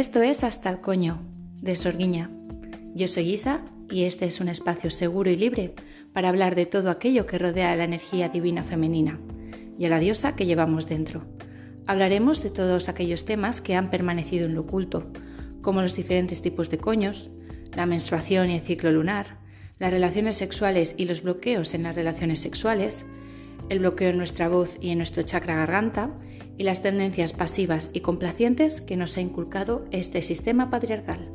Esto es Hasta el Coño, de Sorguiña. Yo soy Isa y este es un espacio seguro y libre para hablar de todo aquello que rodea a la energía divina femenina y a la diosa que llevamos dentro. Hablaremos de todos aquellos temas que han permanecido en lo oculto, como los diferentes tipos de coños, la menstruación y el ciclo lunar, las relaciones sexuales y los bloqueos en las relaciones sexuales, el bloqueo en nuestra voz y en nuestro chakra garganta y las tendencias pasivas y complacientes que nos ha inculcado este sistema patriarcal.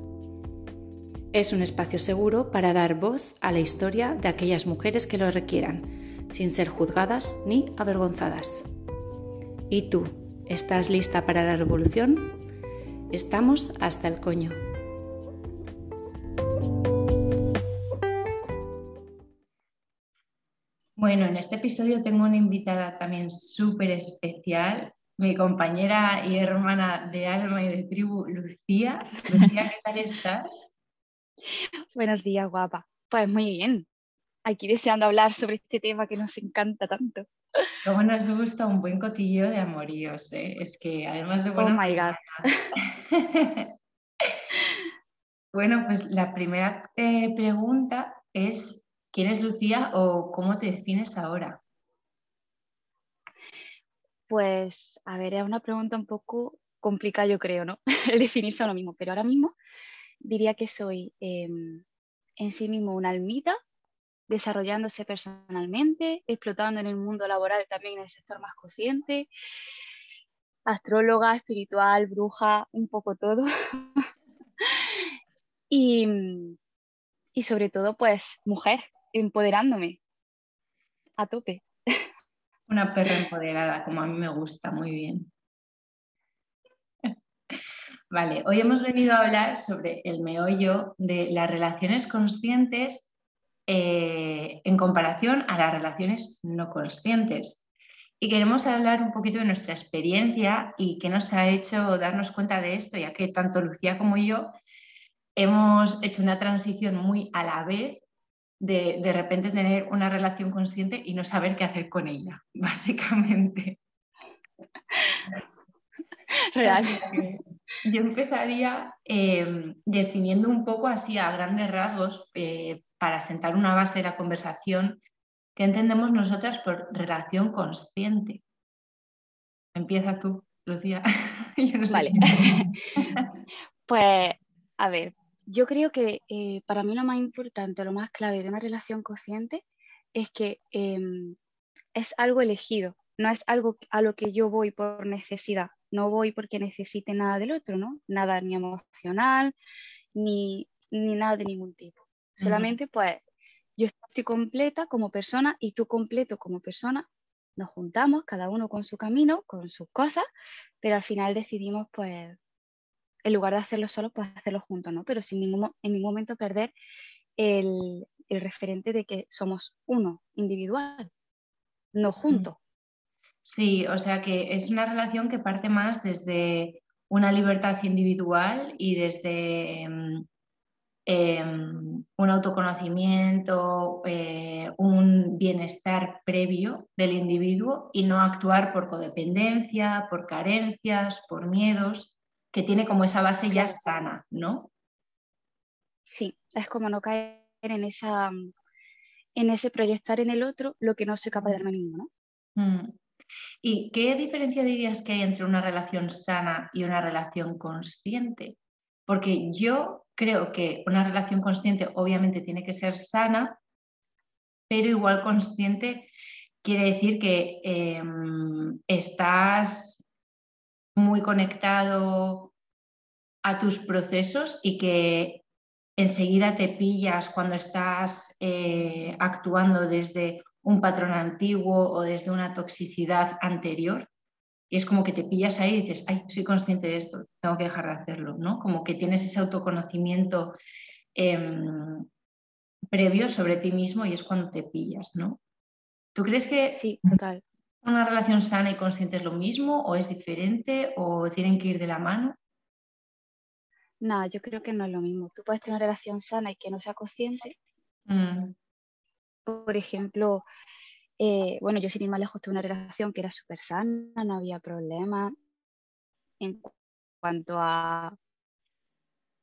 Es un espacio seguro para dar voz a la historia de aquellas mujeres que lo requieran, sin ser juzgadas ni avergonzadas. ¿Y tú? ¿Estás lista para la revolución? Estamos hasta el coño. Bueno, en este episodio tengo una invitada también súper especial, mi compañera y hermana de alma y de tribu, Lucía. Lucía, ¿qué tal estás? Buenos días, guapa. Pues muy bien. Aquí deseando hablar sobre este tema que nos encanta tanto. Cómo nos gusta un buen cotillo de amoríos, ¿eh? Es que además de bueno. Oh my God. bueno, pues la primera eh, pregunta es ¿Quién es Lucía o cómo te defines ahora? Pues, a ver, es una pregunta un poco complicada, yo creo, ¿no? El definirse a uno mismo, pero ahora mismo diría que soy em, en sí mismo una almita, desarrollándose personalmente, explotando en el mundo laboral también en el sector más consciente, astróloga, espiritual, bruja, un poco todo. y, y sobre todo, pues, mujer, empoderándome a tope. Una perra empoderada, como a mí me gusta, muy bien. Vale, hoy hemos venido a hablar sobre el meollo de las relaciones conscientes eh, en comparación a las relaciones no conscientes. Y queremos hablar un poquito de nuestra experiencia y qué nos ha hecho darnos cuenta de esto, ya que tanto Lucía como yo hemos hecho una transición muy a la vez de, de repente tener una relación consciente y no saber qué hacer con ella, básicamente. Real. Yo empezaría em, definiendo un poco así a grandes rasgos eh, para sentar una base de la conversación que entendemos nosotras por relación consciente. Empieza tú, Lucía. vale. pues, a ver, yo creo que eh, para mí lo más importante, lo más clave de una relación consciente es que em, es algo elegido, no es algo a lo que yo voy por necesidad, no voy porque necesite nada del otro, ¿no? Nada ni emocional, ni, nada de ningún tipo. Solamente pues yo estoy completa como persona y tú completo como persona, nos juntamos, cada uno con su camino, con sus cosas, pero al final decidimos pues en lugar de hacerlo solo, pues hacerlo juntos, ¿no? Pero sin ningún, en ningún momento perder el, referente de que somos uno, individual, no junto. Sí, o sea que es una relación que parte más desde una libertad individual y desde em, em, un autoconocimiento, eh, un bienestar previo del individuo y no actuar por codependencia, por carencias, por miedos que tiene como esa base ya sana, ¿no? Sí, es como no caer en esa en ese proyectar en el otro lo que no soy capaz de darme a mí mismo, ¿no? Mm. ¿Y qué diferencia dirías que hay entre una relación sana y una relación consciente? Porque yo creo que una relación consciente obviamente tiene que ser sana, pero igual consciente quiere decir que em, estás muy conectado a tus procesos y que enseguida te pillas cuando estás eh, actuando desde un patrón antiguo o desde una toxicidad anterior. Y es como que te pillas ahí y dices, ay, soy consciente de esto, tengo que dejar de hacerlo, ¿no? Como que tienes ese autoconocimiento em, previo sobre ti mismo y es cuando te pillas, ¿no? ¿Tú crees que sí, total. ¿Una relación sana y consciente es lo mismo o es diferente o tienen que ir de la mano? No, yo creo que no es lo mismo. Tú puedes tener una relación sana y que no sea consciente. Mm. Por ejemplo, eh, bueno, yo sin ir más lejos tuve una relación que era súper sana, no había problema en cuanto a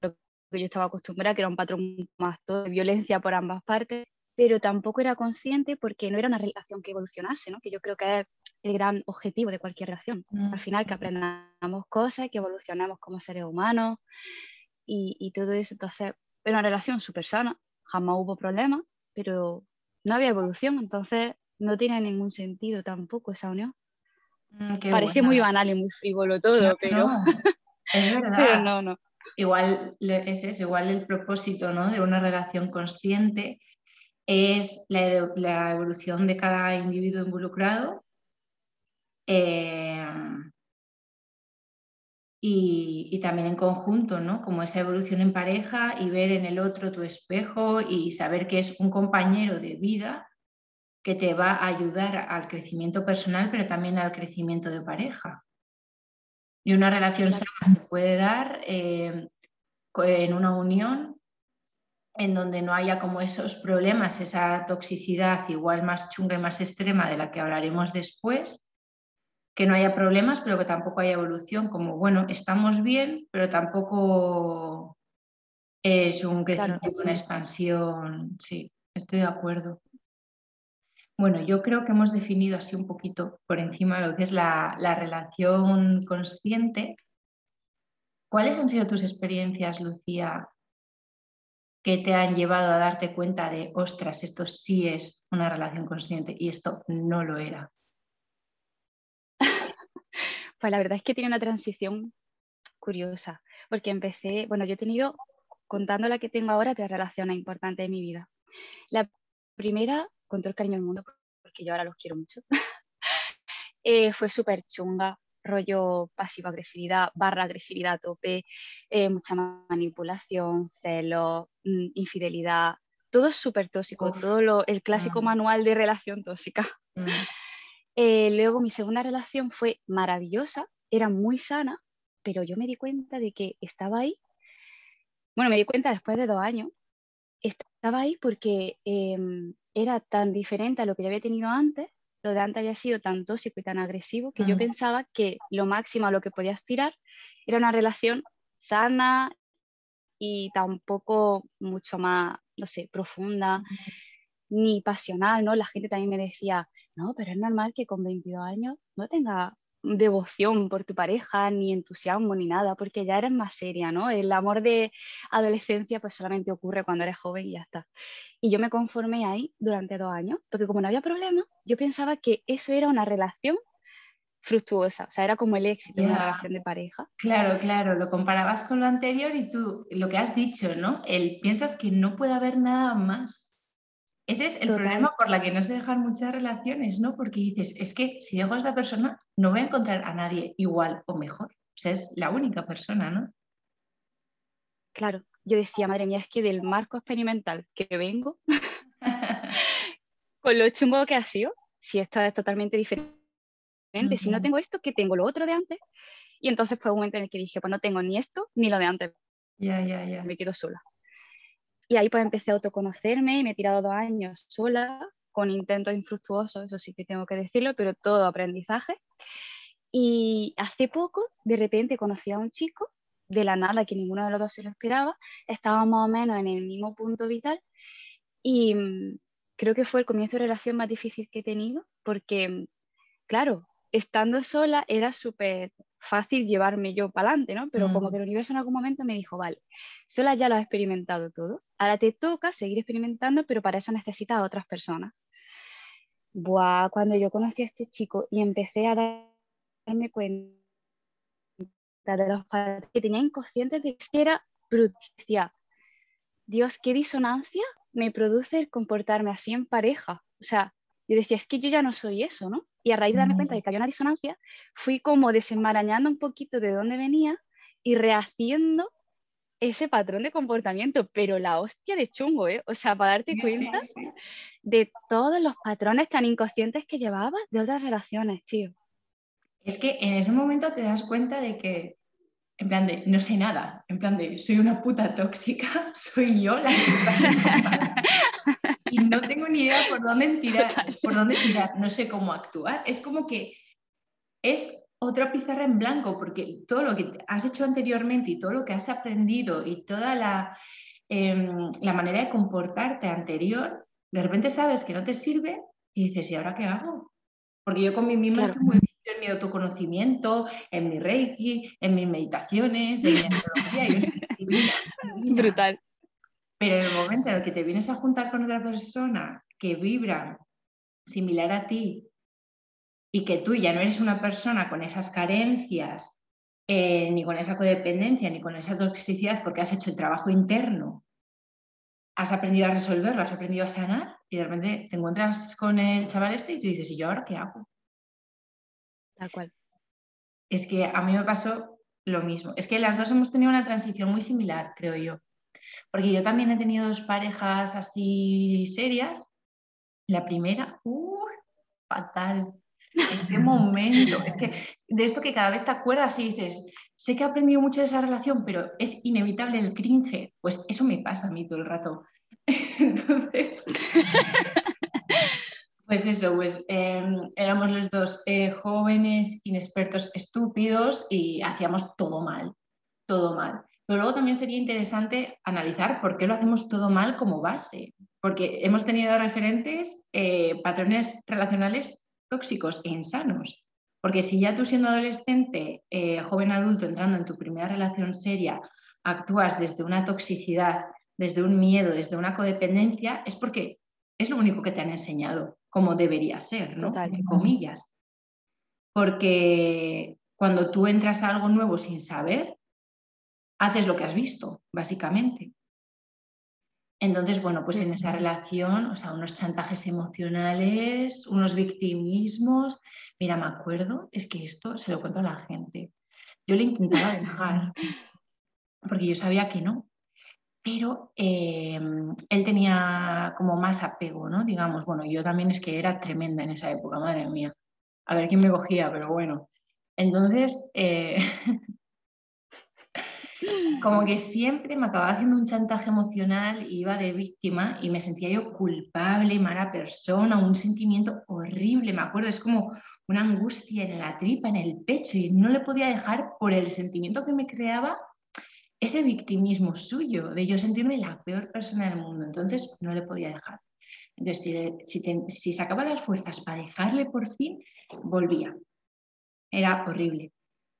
yo estaba acostumbrada, que era un patrón más de violencia por ambas partes, pero tampoco era consciente porque no era una relación que evolucionase, ¿no? que yo creo que es el gran objetivo de cualquier relación. Al final, que aprendamos cosas, que evolucionemos como seres humanos y, y todo eso. Entonces, era una relación súper sana, jamás hubo problemas, pero no había evolución, entonces no tiene ningún sentido tampoco esa unión. Mm, Parece muy banal y muy frívolo todo, pero... es verdad. pero no, no. Igual es eso, igual el propósito ¿no? de una relación consciente es la, evolución de cada individuo involucrado eh, y, también en conjunto, ¿no? Como esa evolución en pareja y ver en el otro tu espejo y saber que es un compañero de vida que te va a ayudar al crecimiento personal, pero también al crecimiento de pareja. Y una relación sana se puede dar eh, en una unión en donde no haya como esos problemas, esa toxicidad igual más chunga y más extrema de la que hablaremos después, que no haya problemas, pero que tampoco haya evolución, como, bueno, estamos bien, pero tampoco es un crecimiento, una expansión. Sí, estoy de acuerdo. Bueno, yo creo que hemos definido así un poquito por encima lo que es la, la relación consciente. ¿Cuáles han sido tus experiencias, Lucía, que te han llevado a darte cuenta de, ostras, esto sí es una relación consciente y esto no lo era? Pues la verdad es que tiene una transición curiosa, porque empecé, bueno, yo he tenido, contando la que tengo ahora, tres relaciones importantes en mi vida. La primera, con todo el cariño del mundo, porque yo ahora los quiero mucho, eh, fue súper chunga, rollo pasivo-agresividad, barra agresividad a tope, eh, mucha manipulación, celo, mm, infidelidad, todo súper tóxico, todo lo, el clásico manual de relación tóxica. Mm. Eh, luego mi segunda relación fue maravillosa, era muy sana, pero yo me di cuenta de que estaba ahí. Bueno, me di cuenta después de dos años. Estaba ahí porque em, era tan diferente a lo que yo había tenido antes. Lo de antes había sido tan tóxico y tan agresivo que yo pensaba que lo máximo a lo que podía aspirar era una relación sana y tampoco mucho más, no sé, profunda ni pasional, ¿no? La gente también me decía, no, pero es normal que con 22 años no tenga devoción por tu pareja, ni entusiasmo, ni nada, porque ya eres más seria, ¿no? El amor de adolescencia pues solamente ocurre cuando eres joven y ya está. Y yo me conformé ahí durante dos años, porque como no había problema, yo pensaba que eso era una relación fructuosa, o sea, era como el éxito de una relación de pareja. Claro, claro, lo comparabas con lo anterior y tú, lo que has dicho, ¿no? El, piensas que no puede haber nada más ese es el problema por la que no se dejan muchas relaciones, ¿no? Porque dices, es que si dejo a esta persona, no voy a encontrar a nadie igual o mejor. O sea, es la única persona, ¿no? Claro, yo decía, madre mía, es que del marco experimental que vengo, con lo chumbo que ha sido, si esto es totalmente diferente, si no tengo esto, que tengo lo otro de antes. Y entonces fue un momento en el que dije, pues no tengo ni esto ni lo de antes. Ya, ya, ya. Me quedo sola. Y ahí pues empecé a autoconocerme y me he tirado dos años sola, con intentos infructuosos, eso sí que tengo que decirlo, pero todo aprendizaje. Y hace poco, de repente, conocí a un chico, de la nada, que ninguno de los dos se lo esperaba, estábamos más o menos en el mismo punto vital y mm, creo que fue el comienzo de relación más difícil que he tenido, porque, claro, estando sola era súper fácil llevarme yo para adelante, ¿no? Pero como mm. que el universo en algún momento me dijo, vale, sola ya lo has experimentado todo, ahora te toca seguir experimentando, pero para eso necesitas a otras personas. Buah, cuando yo conocí a este chico y empecé a darme cuenta de los padres que tenía inconscientes de que era brutal. Dios, qué disonancia me produce el comportarme así en pareja. O sea, yo decía, es que yo ya no soy eso, ¿no? Y a raíz de darme cuenta de que había una disonancia, fui como desenmarañando un poquito de dónde venía y rehaciendo ese patrón de comportamiento, pero la hostia de chungo, ¿eh? O sea, para darte cuenta de todos los patrones tan inconscientes que llevabas de otras relaciones, tío. Es que en ese momento te das cuenta de que, en plan de, no sé nada, en plan de, soy una puta tóxica, soy yo la que está y no tengo ni idea por dónde tirar, por dónde tirar, no sé cómo actuar. Es como que es otra pizarra en blanco, porque todo lo que has hecho anteriormente y todo lo que has aprendido y toda la, em, la manera de comportarte anterior, de repente sabes que no te sirve y dices, ¿y ahora qué hago? Porque yo con mí misma estoy muy bien en mi autoconocimiento, en mi reiki, en mis meditaciones, en mi astrología, yo estoy Brutal. Pero en el momento en el que te vienes a juntar con otra persona que vibra similar a ti y que tú ya no eres una persona con esas carencias, eh, ni con esa codependencia, ni con esa toxicidad, porque has hecho el trabajo interno, has aprendido a resolverlo, has aprendido a sanar, y de repente te encuentras con el chaval este y tú dices, ¿y yo ahora qué hago? Tal cual. Es que a mí me pasó lo mismo. Es que las dos hemos tenido una transición muy similar, creo yo. Porque yo también he tenido dos parejas así serias. La primera, uh, fatal. ¿En qué momento? Es que de esto que cada vez te acuerdas y dices, sé que he aprendido mucho de esa relación, pero es inevitable el cringe. Pues eso me pasa a mí todo el rato. Entonces, pues eso, pues em, éramos los dos eh, jóvenes, inexpertos, estúpidos y hacíamos todo mal, todo mal. Pero luego también sería interesante analizar por qué lo hacemos todo mal como base, porque hemos tenido referentes, eh, patrones relacionales tóxicos e insanos. Porque si ya tú siendo adolescente, eh, joven adulto, entrando en tu primera relación seria, actúas desde una toxicidad, desde un miedo, desde una codependencia, es porque es lo único que te han enseñado, como debería ser, ¿no? Entre comillas. Porque cuando tú entras a algo nuevo sin saber, haces lo que has visto, básicamente. Entonces, bueno, pues en esa relación, o sea, unos chantajes emocionales, unos victimismos. Mira, me acuerdo, es que esto se lo cuento a la gente. Yo le intentaba dejar, porque yo sabía que no, pero em, él tenía como más apego, ¿no? Digamos, bueno, yo también es que era tremenda en esa época, madre mía. A ver quién me cogía, pero bueno. Entonces, eh, como que siempre me acababa haciendo un chantaje emocional, iba de víctima y me sentía yo culpable, mala persona, un sentimiento horrible, me acuerdo, es como una angustia en la tripa, en el pecho y no le podía dejar por el sentimiento que me creaba ese victimismo suyo, de yo sentirme la peor persona del mundo, entonces no le podía dejar. Entonces, si, si sacaba las fuerzas para dejarle por fin, volvía. Era horrible.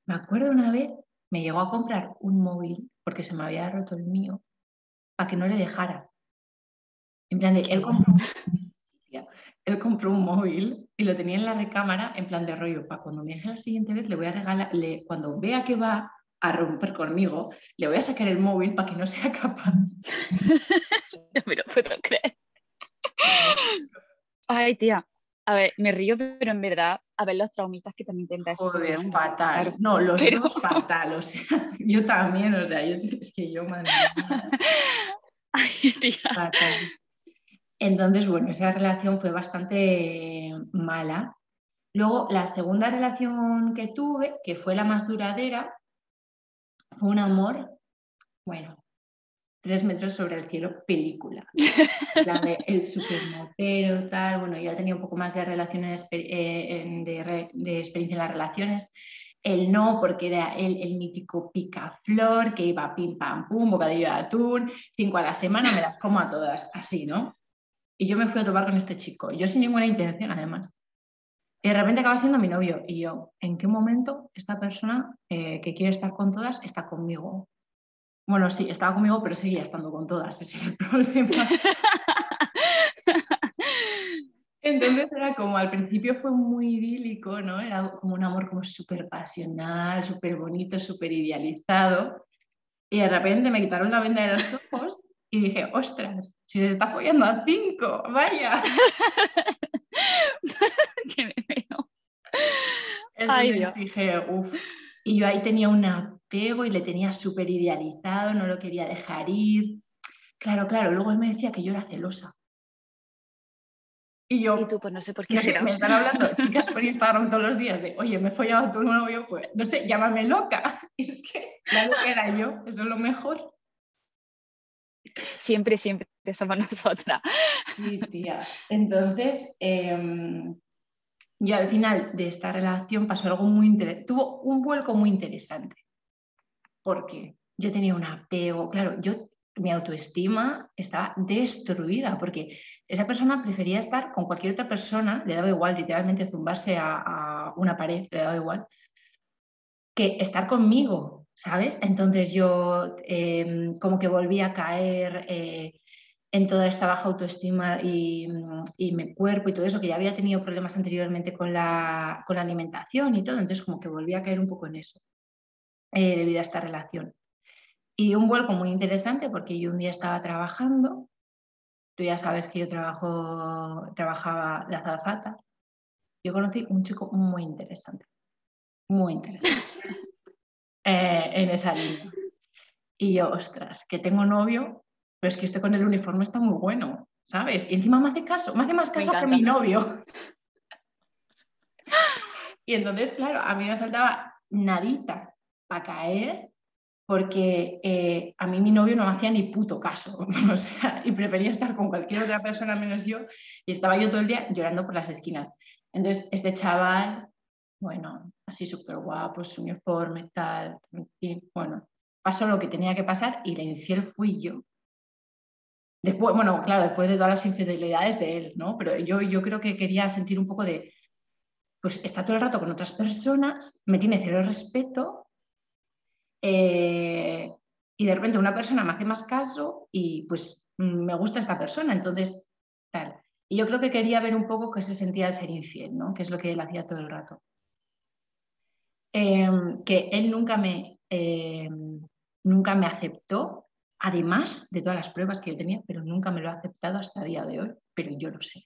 Me acuerdo una vez me llegó a comprar un móvil porque se me había roto el mío para que no le dejara. En plan de, él compró, él compró un móvil y lo tenía en la recámara en plan de rollo, para cuando me deje la siguiente vez le voy a regalar, cuando vea que va a romper conmigo, le voy a sacar el móvil para que no sea capaz. no me lo puedo creer. Ay, tía, a ver, me río, pero en verdad, a ver los traumitas que también tendrás. Joder, fatal. No, los dos fatal, o sea, yo también, o sea, yo, es que yo, madre Ay, tía. Fatal. Entonces, bueno, esa relación fue bastante mala. Luego, la segunda relación que tuve, que fue la más duradera, fue un amor, bueno, tres metros sobre el cielo, película. La de el supermotero, tal. Bueno, ya tenía un poco más de relaciones, eh, de, experiencia en las relaciones. El no, porque era el, el mítico picaflor, que iba pim pam pum, bocadillo de atún, cinco a la semana, me las como a todas, así, ¿no? Y yo me fui a tomar con este chico, yo sin ninguna intención, además. Y de repente acaba siendo mi novio. Y yo, ¿en qué momento esta persona eh, que quiere estar con todas está conmigo? Bueno, sí, estaba conmigo, pero seguía estando con todas, ese es el problema. Entonces era como, al principio fue muy idílico, ¿no? Era como un amor como súper pasional, súper bonito, súper idealizado. Y de repente me quitaron la venda de los ojos y dije, ostras, si se está follando a cinco, vaya. veo. Entonces dije, uff. Y yo ahí tenía una y le tenía súper idealizado, no lo quería dejar ir. Claro, claro, luego él me decía que yo era celosa. Y yo, y tú, pues no sé por qué. No me están hablando chicas por Instagram todos los días de, oye, me he follado a tu novio, pues no sé, llámame loca. Y es que la loca era yo, eso es lo mejor. Siempre, siempre somos nosotras. Sí, tía. Entonces, em, Y al final de esta relación pasó algo muy interesante, tuvo un vuelco muy interesante, porque yo tenía un apego, claro, yo mi autoestima estaba destruida porque esa persona prefería estar con cualquier otra persona, le daba igual literalmente zumbarse a, una pared, le daba igual, que estar conmigo, ¿sabes? Entonces yo em, como que volví a caer eh, en toda esta baja autoestima y, mi cuerpo y todo eso, que ya había tenido problemas anteriormente con la, con la alimentación y todo, entonces como que volví a caer un poco en eso eh, debido a esta relación. Y un vuelco muy interesante porque yo un día estaba trabajando, tú ya sabes que yo trabajo, trabajaba de azafata, yo conocí un chico muy interesante, muy interesante eh, en esa línea. Y yo, ostras, que tengo novio, pero es que este con el uniforme está muy bueno, ¿sabes? Y encima me hace caso, me hace más caso que mi novio. y entonces, claro, a mí me faltaba nadita para caer porque eh, a mí mi novio no me hacía ni puto caso, o sea, y prefería estar con cualquier otra persona menos yo, y estaba yo todo el día llorando por las esquinas. Entonces, este chaval, bueno, así súper guapo, su uniforme, tal, y bueno, pasó lo que tenía que pasar y la infiel fui yo. Después, bueno, claro, después de todas las infidelidades de él, ¿no? Pero yo, yo creo que quería sentir un poco de, pues está todo el rato con otras personas, me tiene cero respeto eh, y de repente una persona me hace más caso y pues me gusta esta persona, entonces tal. Y yo creo que quería ver un poco qué se sentía al ser infiel, ¿no? que es lo que él hacía todo el rato. Em, que él nunca me, em, nunca me aceptó, además de todas las pruebas que yo tenía, pero nunca me lo ha aceptado hasta el día de hoy, pero yo lo sé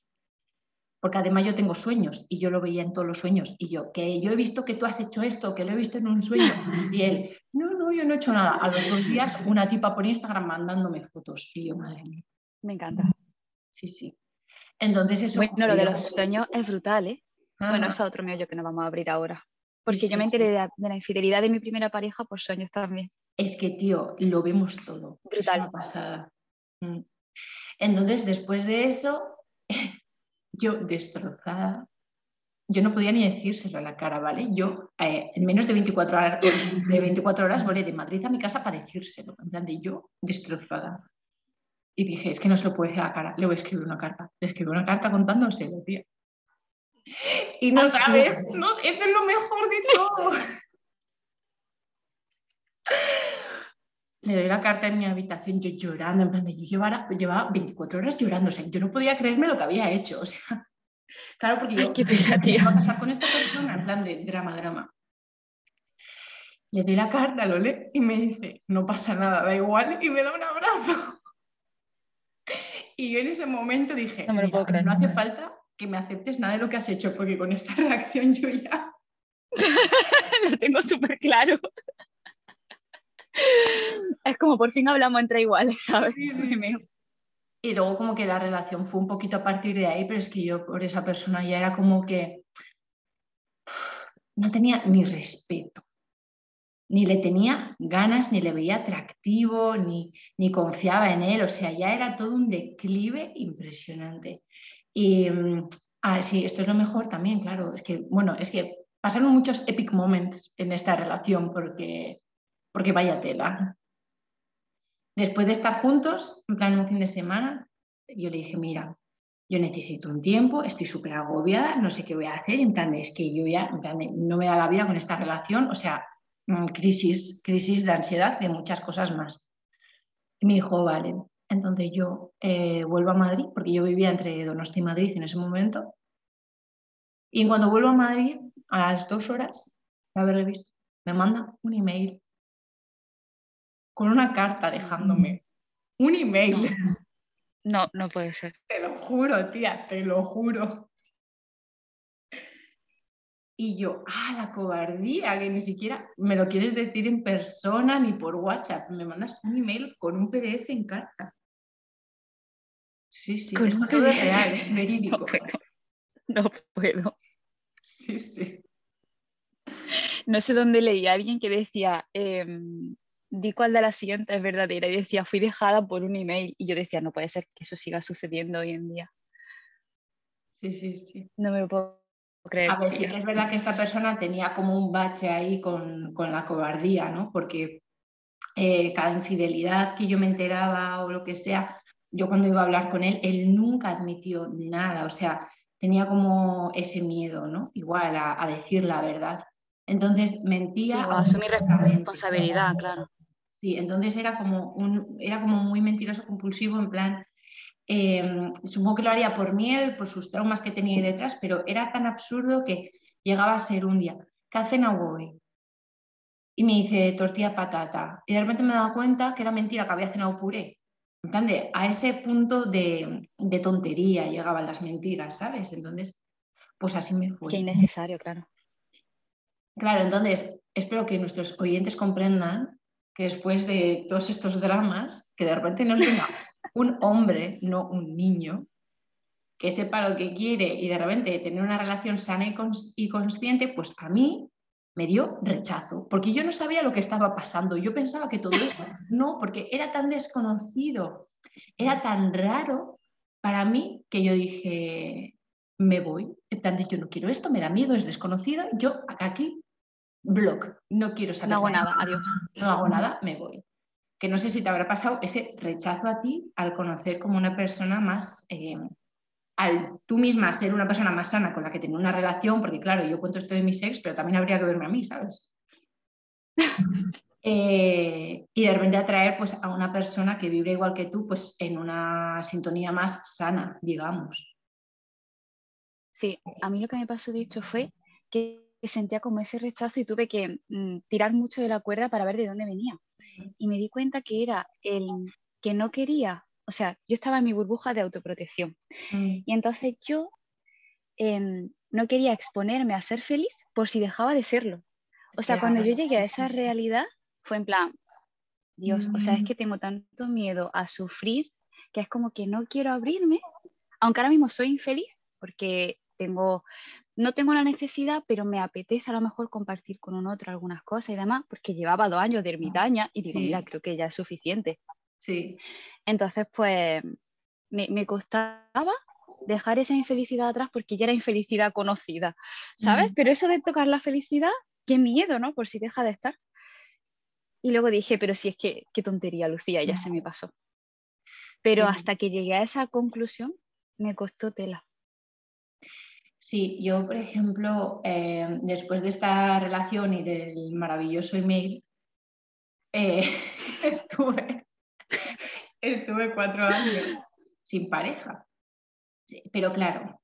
porque además yo tengo sueños y yo lo veía en todos los sueños y yo, que yo he visto que tú has hecho esto, que lo he visto en un sueño y él, no, no, yo no he hecho nada. A los dos días una tipa por Instagram mandándome fotos y yo, madre mía. Me encanta. Sí, sí. Entonces eso... Bueno, lo de los sueños es brutal, ¿eh? Bueno, eso es otro meollo que no vamos a abrir ahora. Porque yo me enteré de, la, infidelidad de mi primera pareja por sueños también. Es que, tío, lo vemos todo. Brutal. Es pasada. Mm. Entonces, después de eso, yo destrozada, yo no podía ni decírselo a la cara, ¿vale? Yo eh, en menos de 24 horas, de 24 horas volé de Madrid a mi casa para decírselo, en plan de yo destrozada. Y dije, es que no se lo puedo decir a la cara, le voy a escribir una carta. Le escribí una carta contándoselo, tía. Y no sabes, no, es lo mejor de todo. le doy la carta en mi habitación, yo llorando, en plan de yo llevaba, llevaba 24 horas llorando, o sea, yo no podía creerme lo que había hecho, o sea, claro, porque yo qué pena, me iba a pasar con esta persona, en plan de drama, drama. Le doy la carta, lo lee y me dice, no pasa nada, da igual, y me da un abrazo. Y yo en ese momento dije, no, no hace falta que me aceptes nada de lo que has hecho, porque con esta reacción yo ya... lo tengo súper claro es como por fin hablamos entre iguales, ¿sabes? Y luego como que la relación fue un poquito a partir de ahí, pero es que yo por esa persona ya era como que no tenía ni respeto, ni le tenía ganas, ni le veía atractivo, ni, ni confiaba en él, o sea, ya era todo un declive impresionante. Y mm, ah, sí, esto es lo mejor también, claro, es que, bueno, es que pasaron muchos epic moments en esta relación porque porque vaya tela. Después de estar juntos, en plan un fin de semana, yo le dije, mira, yo necesito un tiempo, estoy súper agobiada, no sé qué voy a hacer, en plan es que yo ya, en plan no me da la vida con esta relación, o sea, mm, crisis, crisis de ansiedad, de muchas cosas más. Y me dijo, vale, entonces yo eh, vuelvo a Madrid, porque yo vivía entre Donosti y Madrid en ese momento, y cuando vuelvo a Madrid, a las dos horas de haberle visto, me manda un email con una carta dejándome un email. No, no puede ser. Te lo juro, tía, te lo juro. Y yo, ah, la cobardía, que ni siquiera me lo quieres decir en persona ni por WhatsApp. Me mandas un email con un PDF en carta. Sí, sí, es real, es verídico. No puedo. no puedo. Sí, sí. No sé dónde leí a alguien que decía, em, di cuál de las siguientes es verdadera y decía, fui dejada por un email. Y yo decía, no puede ser que eso siga sucediendo hoy en día. Sí, sí, sí. No me lo puedo creer. A ver, sí que es verdad que esta persona tenía como un bache ahí con, la cobardía, ¿no? Porque eh, cada infidelidad que yo me enteraba o lo que sea, yo cuando iba a hablar con él, él nunca admitió nada, o sea, tenía como ese miedo, ¿no? Igual a, decir la verdad. Entonces mentía. Sí, asumir responsabilidad, claro. Sí, entonces era como, un, era como muy mentiroso compulsivo, en plan, em, supongo que lo haría por miedo y por sus traumas que tenía ahí detrás, pero era tan absurdo que llegaba a ser un día, ¿qué hacen hoy? Y me dice tortilla patata. Y de repente me he dado cuenta que era mentira, que había cenado puré. En a ese punto de, tontería llegaban las mentiras, ¿sabes? Entonces, pues así me fue. Qué innecesario, claro. Claro, entonces espero que nuestros oyentes comprendan que después de todos estos dramas, que de repente nos venga un hombre, no un niño, que sepa lo que quiere y de repente tener una relación sana y consciente, pues a mí me dio rechazo, porque yo no sabía lo que estaba pasando. Yo pensaba que todo esto, no, porque era tan desconocido, era tan raro para mí que yo dije, me voy. En plan, yo no quiero esto, me da miedo, es desconocido, yo aquí, blog, no quiero saber. No hago nada, adiós. No hago nada, me voy. Que no sé si te habrá pasado ese rechazo a ti al conocer como una persona más... Eh, al tú misma ser una persona más sana con la que tener una relación, porque claro, yo cuento esto de mi sex, pero también habría que verme a mí, ¿sabes? Eh, y de repente atraer pues, a una persona que vibre igual que tú, pues en una sintonía más sana, digamos. Sí, a mí lo que me pasó de hecho fue que sentía como ese rechazo y tuve que mm, tirar mucho de la cuerda para ver de dónde venía. Y me di cuenta que era el que no quería o sea, yo estaba en mi burbuja de autoprotección. Mm. Y entonces yo em, no quería exponerme a ser feliz por si dejaba de serlo. O sea, cuando yo llegué a esa realidad, fue en plan, Dios, o sea, es mm. que tengo tanto miedo a sufrir que es como que no quiero abrirme, aunque ahora mismo soy infeliz porque tengo, no tengo la necesidad, pero me apetece a lo mejor compartir con un otro algunas cosas y demás, porque llevaba dos años de ermitaña y digo, mira, creo que ya es suficiente. Sí. Entonces, pues me, costaba dejar esa infelicidad atrás porque ya era infelicidad conocida, ¿sabes? Pero eso de tocar la felicidad, qué miedo, ¿no? Por si deja de estar. Y luego dije, pero si es que, qué tontería, Lucía, ya se me pasó. Pero hasta que llegué a esa conclusión, me costó tela. Sí, yo, por ejemplo, eh, después de esta relación y del maravilloso email, eh, estuve Estuve cuatro años sin pareja. pero claro,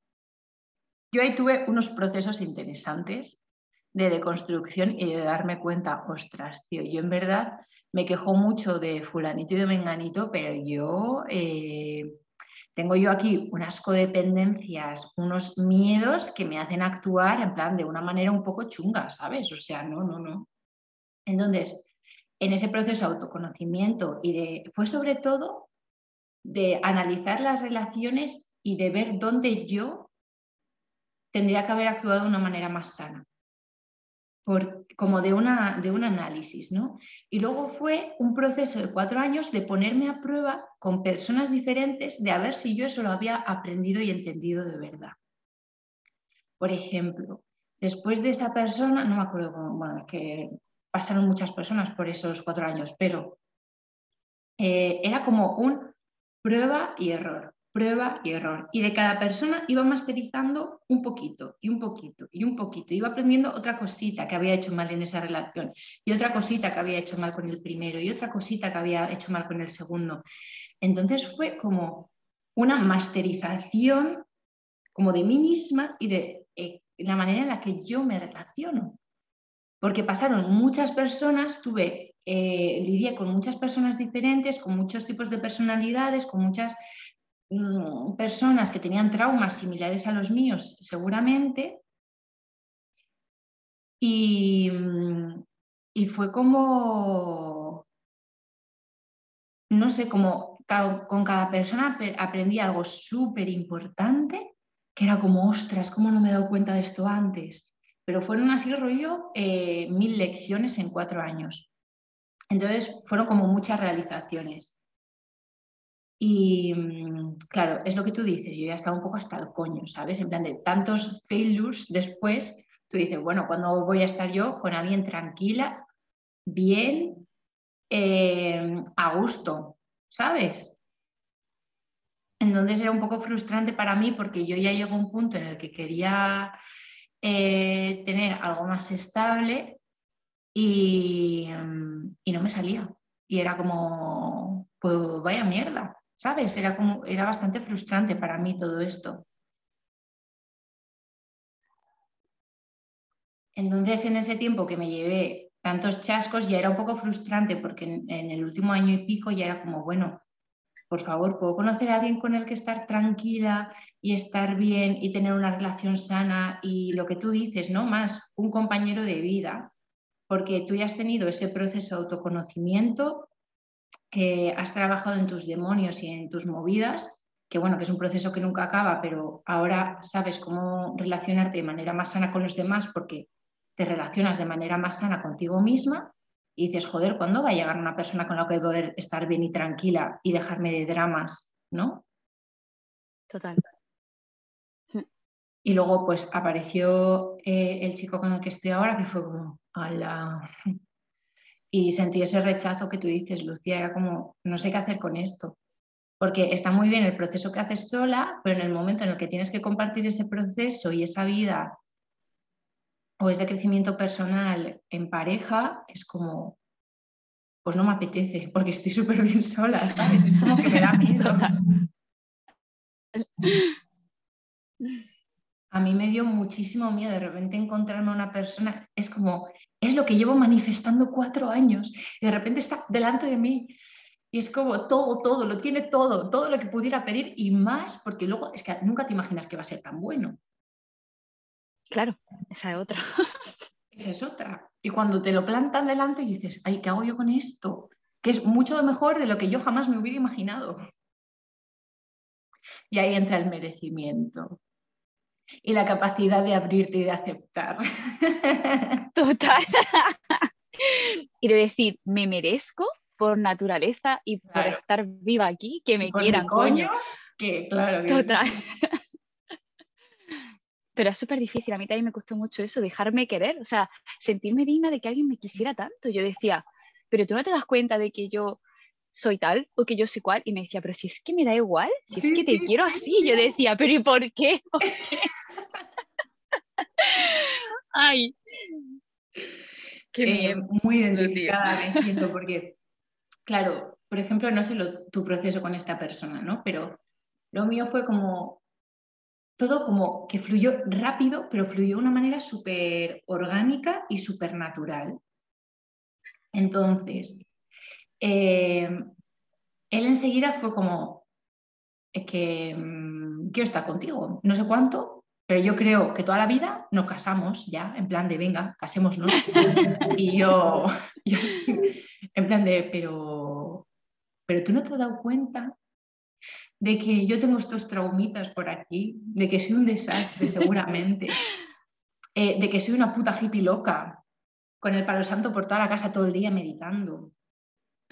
yo ahí tuve unos procesos interesantes de deconstrucción y de darme cuenta, ostras, tío, yo en verdad me quejo mucho de fulanito y de menganito, pero yo eh, tengo yo aquí unas codependencias, unos miedos que me hacen actuar en plan de una manera un poco chunga, ¿sabes? O sea, no, no, no. Entonces, en ese proceso de autoconocimiento y de, fue sobre todo de analizar las relaciones y de ver dónde yo tendría que haber actuado de una manera más sana, por, como de, una, de un análisis, ¿no? Y luego fue un proceso de cuatro años de ponerme a prueba con personas diferentes, de a ver si yo eso lo había aprendido y entendido de verdad. Por ejemplo, después de esa persona, no me acuerdo cómo, bueno, que pasaron muchas personas por esos cuatro años, pero eh, era como un prueba y error, prueba y error. Y de cada persona iba masterizando un poquito y un poquito y un poquito. Iba aprendiendo otra cosita que había hecho mal en esa relación y otra cosita que había hecho mal con el primero y otra cosita que había hecho mal con el segundo. Entonces fue como una masterización como de mí misma y de eh, la manera en la que yo me relaciono porque pasaron muchas personas, tuve, eh, lidié con muchas personas diferentes, con muchos tipos de personalidades, con muchas mm, personas que tenían traumas similares a los míos, seguramente. Y, mm, y fue como, no sé, como con cada persona aprendí algo súper importante, que era como, ostras, ¿cómo no me he dado cuenta de esto antes? pero fueron así rollo eh, mil lecciones en cuatro años. Entonces fueron como muchas realizaciones. Y mm, claro, es lo que tú dices, yo ya estaba un poco hasta el coño, ¿sabes? En plan de tantos failures después, tú dices, bueno, ¿cuándo voy a estar yo con alguien tranquila, bien, eh, a gusto, ¿sabes? Entonces era un poco frustrante para mí porque yo ya llego a un punto en el que quería eh, tener algo más estable y, mm, y, no me salía. Y era como, pues vaya mierda, ¿sabes? Era, como, era bastante frustrante para mí todo esto. Entonces, en ese tiempo que me llevé tantos chascos, ya era un poco frustrante porque en, en, el último año y pico ya era como, bueno, por favor, ¿puedo conocer a alguien con el que estar tranquila y estar bien y tener una relación sana y lo que tú dices, ¿no? Más un compañero de vida, porque tú ya has tenido ese proceso de autoconocimiento, que has trabajado en tus demonios y en tus movidas, que bueno, que es un proceso que nunca acaba, pero ahora sabes cómo relacionarte de manera más sana con los demás porque te relacionas de manera más sana contigo misma y dices, joder, ¿cuándo va a llegar una persona con la que poder estar bien y tranquila y dejarme de dramas, ¿no? Total. Y luego pues apareció eh, el chico con el que estoy ahora, que fue como, ala. Y sentí ese rechazo que tú dices, Lucía, era como, no sé qué hacer con esto. Porque está muy bien el proceso que haces sola, pero en el momento en el que tienes que compartir ese proceso y esa vida o ese crecimiento personal en pareja, es como, pues no me apetece, porque estoy súper bien sola, ¿sabes? Es como que me da miedo. A mí me dio muchísimo miedo de repente encontrarme a una persona, es como, es lo que llevo manifestando cuatro años y de repente está delante de mí y es como todo, todo, lo tiene todo, todo lo que pudiera pedir y más, porque luego es que nunca te imaginas que va a ser tan bueno. Claro, esa es otra. Esa es otra. Y cuando te lo plantan delante y dices, ay, ¿qué hago yo con esto? Que es mucho mejor de lo que yo jamás me hubiera imaginado. Y ahí entra el merecimiento y la capacidad de abrirte y de aceptar. Total. y de decir, me merezco por naturaleza y por estar viva aquí, que me quieran, coño. Que claro. Total pero es súper difícil. A mí también me costó mucho eso, dejarme querer, o sea, sentirme digna de que alguien me quisiera tanto. Yo decía, pero tú no te das cuenta de que yo soy tal o que yo soy cual. Y me decía, pero si es que me da igual, si es que te quiero así. Yo decía, pero ¿y por qué? Ay. Qué eh, muy identificada me siento porque, claro, por ejemplo, no sé tu proceso con esta persona, ¿no? Pero lo mío fue como todo como que fluyó rápido, pero fluyó de una manera súper orgánica y súper natural. Entonces, eh, él enseguida fue como, es que mm, quiero estar contigo, no sé cuánto, pero yo creo que toda la vida nos casamos ya, en plan de, venga, casémonos. y yo, yo en plan de, pero, pero tú no te has dado cuenta de que yo tengo estos traumitas por aquí, de que soy un desastre seguramente, eh, de que soy una puta hippie loca, con el palo santo por toda la casa todo el día meditando.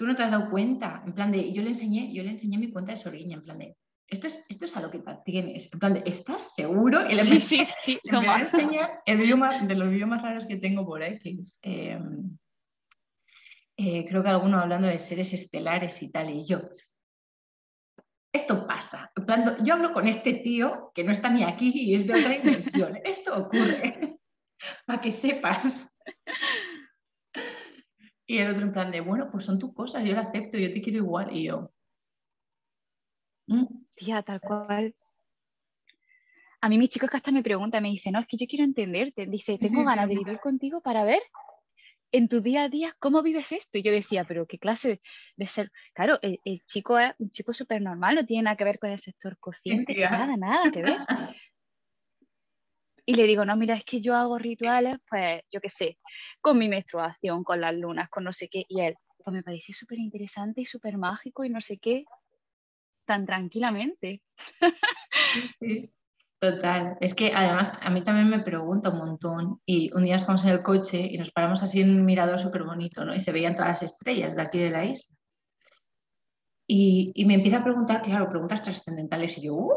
Tú no te has dado cuenta, en plan de, yo le enseñé, yo le enseñé mi cuenta de Sorguiña, en plan de, esto es, esto es a lo que tienes, en plan de, ¿estás seguro? Y le sí, sí, sí, le voy a enseñar el idioma, de los idiomas raros que tengo por ahí, que es, em, eh, creo que alguno hablando de seres estelares y tal, y yo, esto pasa. Yo hablo con este tío que no está ni aquí y es de otra dimensión. Esto ocurre, para que sepas. Y el otro en plan de, bueno, pues son tus cosas, yo lo acepto, yo te quiero igual. Y yo... ¿Mm? Tía, tal cual. A mí mis chicos que hasta me preguntan, me dicen, no, es que yo quiero entenderte. Dice, tengo ganas de vivir contigo para ver en tu día a día, ¿cómo vives esto? Y yo decía, pero qué clase de ser. Claro, el, chico es un chico súper normal, no tiene nada que ver con el sector cociente, nada, nada que ver. Y le digo, no, mira, es que yo hago rituales, pues yo qué sé, con mi menstruación, con las lunas, con no sé qué. Y él, pues me parece súper interesante y súper mágico y no sé qué, tan tranquilamente. Sí. Total, es que además a mí también me pregunta un montón y un día estamos en el coche y nos paramos así en un mirador súper bonito, ¿no? Y se veían todas las estrellas de aquí de la isla. Y, me empieza a preguntar, claro, preguntas trascendentales. Y yo, ¡uh!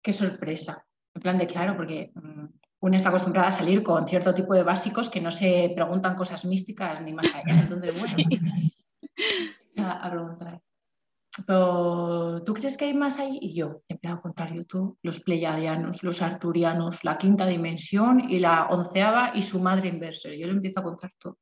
¡Qué sorpresa! En plan de claro, porque mm, uno está acostumbrada a salir con cierto tipo de básicos que no se preguntan cosas místicas ni más allá. Entonces, bueno, a, a preguntar. ¿tú crees que hay más ahí? Y yo empiezo a contar YouTube, los pleiadianos, los arturianos, la quinta dimensión y la onceava y su madre inversa. Yo le empiezo a contar todo.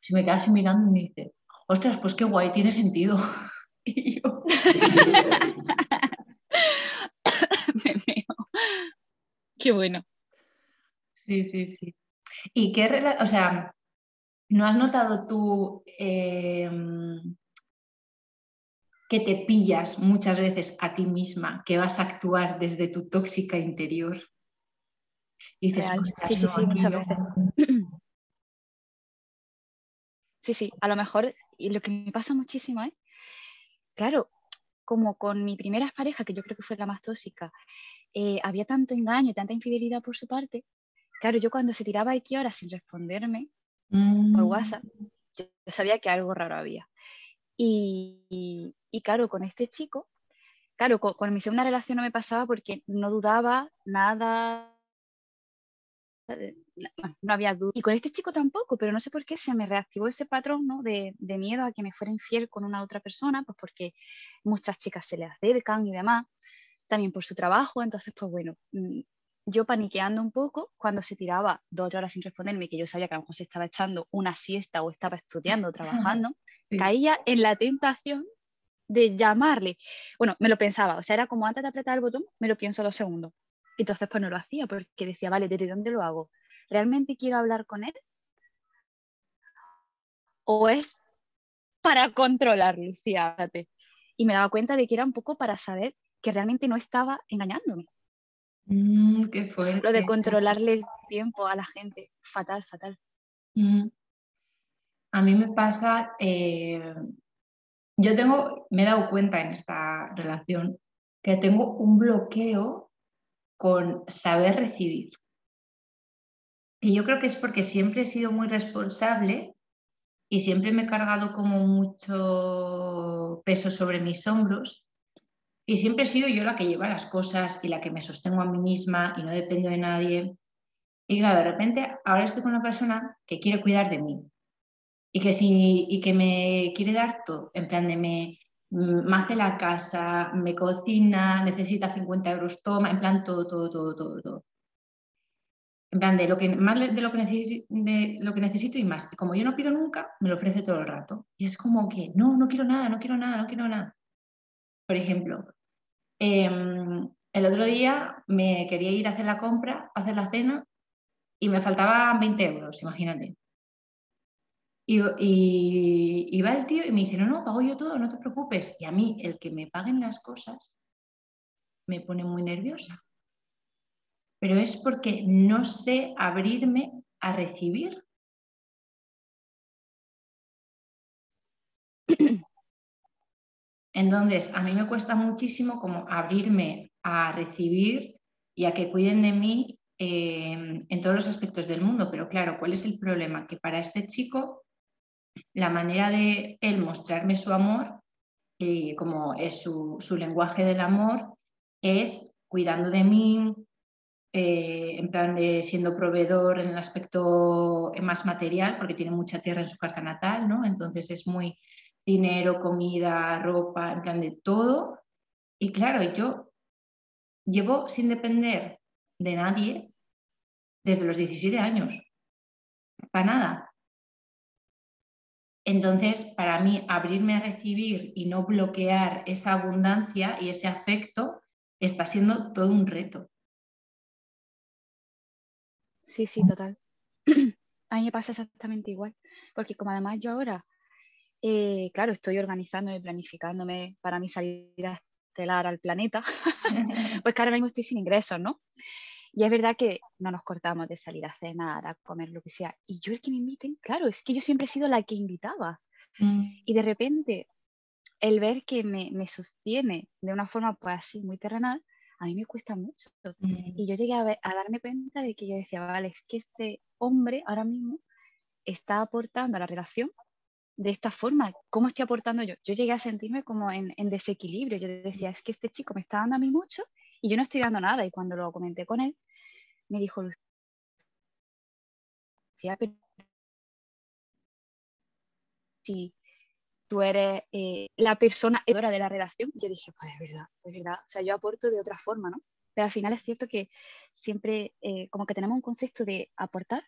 Si me queda así mirando y me dice, ostras, pues qué guay, tiene sentido. y yo... me veo. Qué bueno. Sí, sí, sí. ¿Y qué, o sea, no has notado tú... Em, que te pillas muchas veces a ti misma, que vas a actuar desde tu tóxica interior. Y dices, sí, sí, sí, muchas veces. Sí, sí, a lo mejor, y lo que me pasa muchísimo es, claro, como con mi primera pareja, que yo creo que fue la más tóxica, eh, había tanto engaño y tanta infidelidad por su parte, claro, yo cuando se tiraba X horas sin responderme por mm. WhatsApp, yo, sabía que algo raro había. Y, claro, con este chico, claro, con, mi segunda relación no me pasaba porque no dudaba nada, no había duda. Y con este chico tampoco, pero no sé por qué se me reactivó ese patrón ¿no? de, de, miedo a que me fuera infiel con una otra persona, pues porque muchas chicas se le acercan y demás, también por su trabajo, entonces pues bueno, mm, yo paniqueando un poco cuando se tiraba dos o tres horas sin responderme, que yo sabía que a lo mejor se estaba echando una siesta o estaba estudiando o trabajando, caía en la tentación de llamarle. Bueno, me lo pensaba, o sea, era como antes de apretar el botón, me lo pienso dos segundos. Entonces, pues no lo hacía porque decía, vale, ¿desde dónde lo hago? ¿Realmente quiero hablar con él? ¿O es para controlarlo? Fíjate. Y me daba cuenta de que era un poco para saber que realmente no estaba engañándome. Mm, qué fuerte. Lo de controlarle el tiempo a la gente, fatal, fatal. Mm. A mí me pasa, eh, yo tengo, me he dado cuenta en esta relación que tengo un bloqueo con saber recibir. Y yo creo que es porque siempre he sido muy responsable y siempre me he cargado como mucho peso sobre mis hombros y siempre he sido yo la que lleva las cosas y la que me sostengo a mí misma y no dependo de nadie. Y claro, de repente ahora estoy con una persona que quiere cuidar de mí, y que, si, y que me quiere dar todo, en plan de me, mm, hace la casa, me cocina, necesita 50 euros, toma, en plan todo, todo, todo, todo, todo. En plan de lo que, más de lo que, necesito, y más. Y como yo no pido nunca, me lo ofrece todo el rato. Y es como que, no, no quiero nada, no quiero nada, no quiero nada. Por ejemplo, em, el otro día me quería ir a hacer la compra, a hacer la cena, y me faltaban 20 euros, imagínate. Y, va el tío y me dice, no, no, pago yo todo, no te preocupes. Y a mí, el que me paguen las cosas me pone muy nerviosa. Pero es porque no sé abrirme a recibir. Entonces, a mí me cuesta muchísimo como abrirme a recibir y a que cuiden de mí eh, en todos los aspectos del mundo. Pero claro, ¿cuál es el problema? Que para este chico la manera de él mostrarme su amor, y como es su, lenguaje del amor, es cuidando de mí, eh, en plan de siendo proveedor en el aspecto más material, porque tiene mucha tierra en su carta natal, ¿no? Entonces es muy dinero, comida, ropa, en plan de todo. Y claro, yo llevo sin depender de nadie desde los 17 años. Para nada. Entonces, para mí, abrirme a recibir y no bloquear esa abundancia y ese afecto está siendo todo un reto. Sí, sí, total. A mí me pasa exactamente igual, porque como además yo ahora, eh, claro, estoy organizándome, planificándome para mi salida estelar al planeta, pues que ahora mismo estoy sin ingresos, ¿no? Y es verdad que no nos cortamos de salir a cenar, a comer, lo que sea. Y yo el que me inviten, claro, es que yo siempre he sido la que invitaba. Mm. Y de repente, el ver que me, me, sostiene de una forma pues así muy terrenal, a mí me cuesta mucho. Mm. Y yo llegué a, a, darme cuenta de que yo decía, vale, es que este hombre ahora mismo está aportando a la relación de esta forma, ¿cómo estoy aportando yo? Yo llegué a sentirme como en, en desequilibrio. Yo decía, es que este chico me está dando a mí mucho y yo no estoy dando nada. Y cuando lo comenté con él, me dijo, Lucía, pero si tú eres eh, la persona de la relación, yo dije, pues es verdad, es verdad. O sea, yo aporto de otra forma, ¿no? Pero al final es cierto que siempre eh, como que tenemos un concepto de aportar,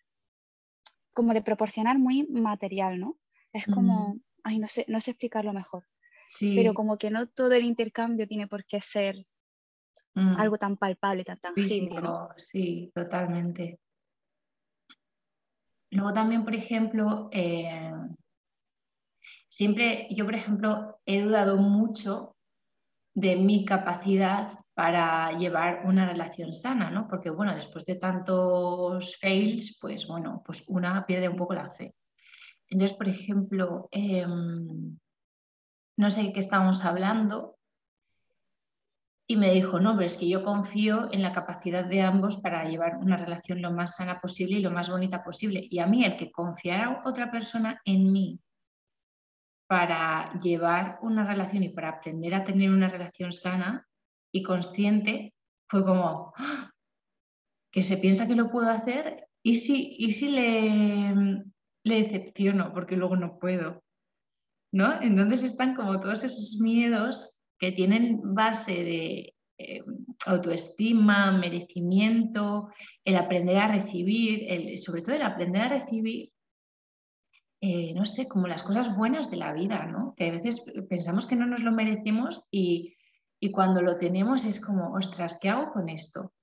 como de proporcionar muy material, ¿no? Es como, ay, no sé, no sé explicarlo mejor. Sí. Pero como que no todo el intercambio tiene por qué ser mm. algo tan palpable, tan tangible. ¿no? Sí, totalmente. Luego también, por ejemplo, eh, siempre yo, por ejemplo, he dudado mucho de mi capacidad para llevar una relación sana, ¿no? Porque, bueno, después de tantos fails, pues, bueno, pues una pierde un poco la fe. Entonces, por ejemplo, em, no sé qué estábamos hablando y me dijo, no, pero es que yo confío en la capacidad de ambos para llevar una relación lo más sana posible y lo más bonita posible. Y a mí el que confiara otra persona en mí para llevar una relación y para aprender a tener una relación sana y consciente, fue como, ¡ah! que se piensa que lo puedo hacer y si, y si le, decepciono porque luego no puedo. ¿no? Entonces están como todos esos miedos que tienen base de eh, autoestima, merecimiento, el aprender a recibir, el, sobre todo el aprender a recibir, eh, no sé, como las cosas buenas de la vida, ¿no? Que a veces pensamos que no nos lo merecemos y, y cuando lo tenemos es como, ostras, ¿qué hago con esto?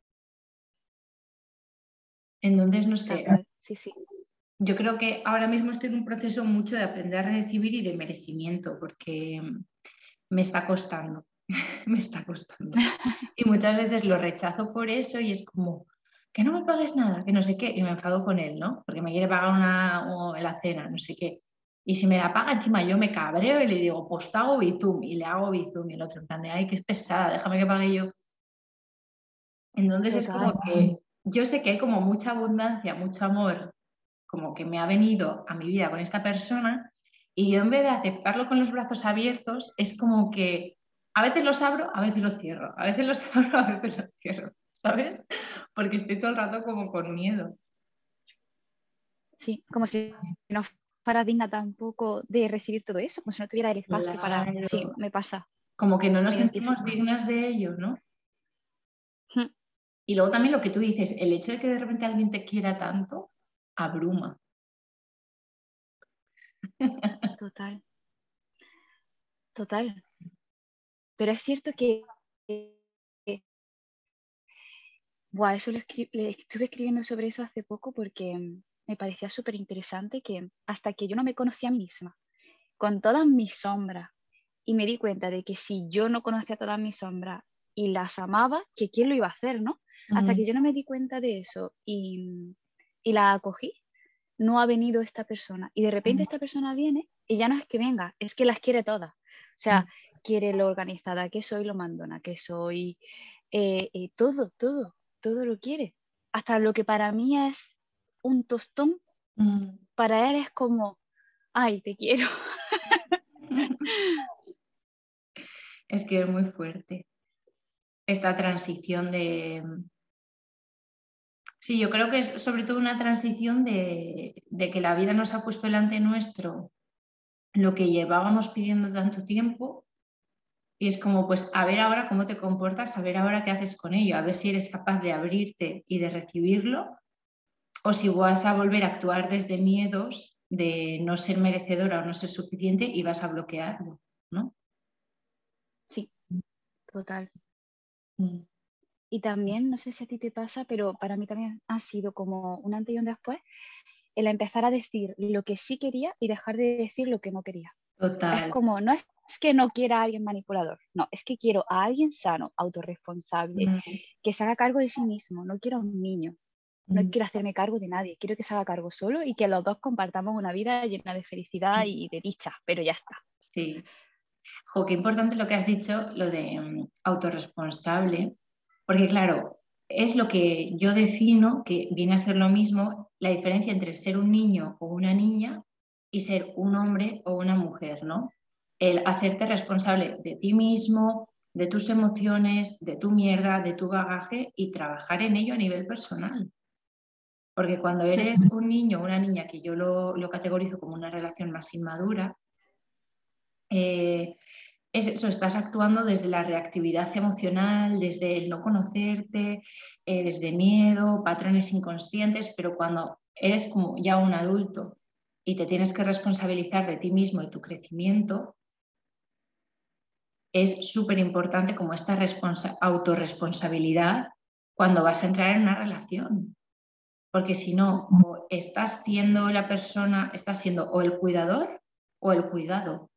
Entonces, no sé. Sí, sí yo creo que ahora mismo estoy en un proceso mucho de aprender a recibir y de merecimiento, porque me está costando, me está costando. Y muchas veces lo rechazo por eso y es como, que no me pagues nada, que no sé qué, y me enfado con él, ¿no? Porque me quiere pagar una, la cena, no sé qué. Y si me la paga encima yo me cabreo y le digo, pues te hago Bizum, y le hago Bizum, y el otro en plan de, ay, que es pesada, déjame que pague yo. Entonces es como que yo sé que hay como mucha abundancia, mucho amor como que me ha venido a mi vida con esta persona y yo en vez de aceptarlo con los brazos abiertos, es como que a veces los abro, a veces los cierro, a veces los abro, a veces los cierro, ¿sabes? Porque estoy todo el rato como con miedo. Sí, como si no fuera digna tampoco de recibir todo eso, como si no tuviera el espacio para... Sí, me pasa. Como que no nos sentimos dignas de ello, ¿no? Hmm. Y luego también lo que tú dices, el hecho de que de repente alguien te quiera tanto, abruma. Total. Total. Pero es cierto que, bueno, eso le, estuve escribiendo sobre eso hace poco porque me parecía súper interesante que hasta que yo no me conocía a mí misma, con todas mis sombras, y me di cuenta de que si yo no conocía todas mis sombras y las amaba, que quién lo iba a hacer, ¿no? Hasta que yo no me di cuenta de eso y, y la acogí, no ha venido esta persona. Y de repente esta persona viene y ya no es que venga, es que las quiere todas. O sea, quiere lo organizada que soy, lo mandona que soy, eh, eh, todo, todo, todo lo quiere. Hasta lo que para mí es un tostón, para él es como, ay, te quiero. Es que es muy fuerte esta transición de, Sí, yo creo que es sobre todo una transición de, que la vida nos ha puesto delante nuestro lo que llevábamos pidiendo tanto tiempo y es como, pues, a ver ahora cómo te comportas, a ver ahora qué haces con ello, a ver si eres capaz de abrirte y de recibirlo, o si vas a volver a actuar desde miedos de no ser merecedora o no ser suficiente y vas a bloquearlo, ¿no? Sí, total. Mm. Y también, no sé si a ti te pasa, pero para mí también ha sido como un antes y un después, el empezar a decir lo que sí quería y dejar de decir lo que no quería. Total. Es como, no es que no quiera a alguien manipulador, no, es que quiero a alguien sano, autorresponsable, mm. que se haga cargo de sí mismo, no quiero a un niño, no mm. quiero hacerme cargo de nadie, quiero que se haga cargo solo y que los dos compartamos una vida llena de felicidad mm. y de dicha, pero ya está. Sí. Jo, qué importante lo que has dicho, lo de autorresponsable, porque claro, es lo que yo defino, que viene a ser lo mismo, la diferencia entre ser un niño o una niña y ser un hombre o una mujer, ¿no? El hacerte responsable de ti mismo, de tus emociones, de tu mierda, de tu bagaje y trabajar en ello a nivel personal. Porque cuando eres un niño o una niña, que yo lo, categorizo como una relación más inmadura, eh, es eso, estás actuando desde la reactividad emocional, desde el no conocerte, eh, desde miedo, patrones inconscientes, pero cuando eres como ya un adulto y te tienes que responsabilizar de ti mismo y tu crecimiento, es súper importante como esta autorresponsabilidad cuando vas a entrar en una relación. Porque si no, estás siendo la persona, estás siendo o el cuidador o el cuidado.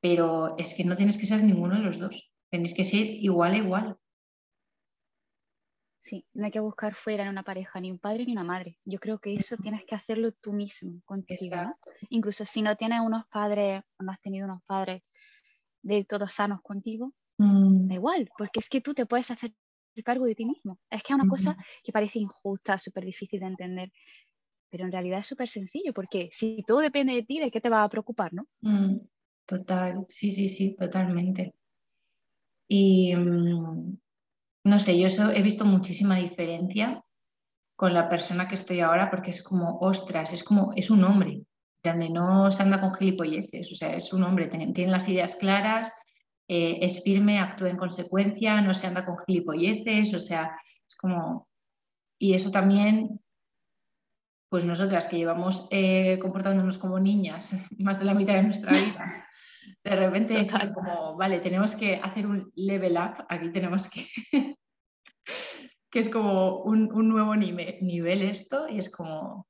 Pero es que no tienes que ser ninguno de los dos. Tenéis que ser igual a igual. Sí, no hay que buscar fuera en una pareja ni un padre ni una madre. Yo creo que eso tienes que hacerlo tú mismo contigo. Incluso si no tienes unos padres o no has tenido unos padres de todos sanos contigo, mm. da igual, porque es que tú te puedes hacer cargo de ti mismo. Es que es una cosa que parece injusta, súper difícil de entender, pero en realidad es súper sencillo, porque si todo depende de ti, ¿de qué te va a preocupar, no? Mm, total, sí, sí, sí, totalmente. Y mm, no sé, yo he visto muchísima diferencia con la persona que estoy ahora porque es como, ostras, es como, es un hombre, donde no se anda con gilipolleces, o sea, es un hombre, tiene, las ideas claras, eh, es firme, actúa en consecuencia, no se anda con gilipolleces, o sea, es como... Y eso también, pues nosotras que llevamos eh, comportándonos como niñas más de la mitad de nuestra vida, de repente decir como, vale, tenemos que hacer un level up, aquí tenemos que... que es como un, un nuevo nivel esto y es como,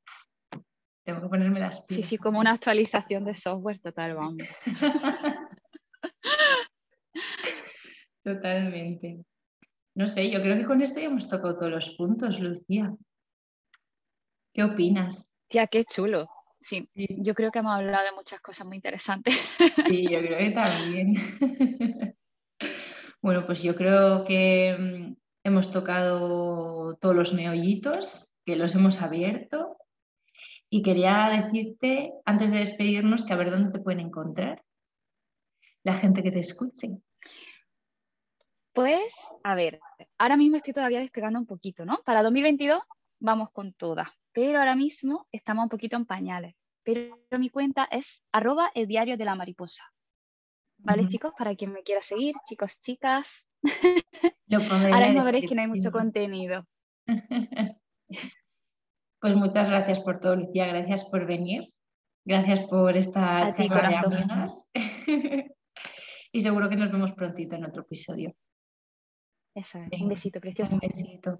tengo que ponerme las pilas. Sí, sí, como una actualización de software total, vamos. Totalmente. No sé, yo creo que con esto ya hemos tocado todos los puntos, Lucía. ¿Qué opinas? Tía, qué chulo. Sí, yo creo que hemos hablado de muchas cosas muy interesantes. Sí, yo creo que también. Bueno, pues yo creo que mm, hemos tocado todos los meollitos, que los hemos abierto y quería decirte, antes de despedirnos, que a ver dónde te pueden encontrar la gente que te escuche. Pues, a ver, ahora mismo estoy todavía despegando un poquito, ¿no? Para 2022 vamos con todas, pero ahora mismo estamos un poquito en pañales. Pero mi cuenta es arroba el diario de la mariposa. ¿Vale, chicos? Para quien me quiera seguir, chicos, chicas. ahora mismo veréis que no hay mucho contenido. Pues muchas gracias por todo, Lucía. Gracias por venir. Gracias por esta charla de amigas. y seguro que nos vemos prontito en otro episodio. Eso Un besito precioso. Un besito.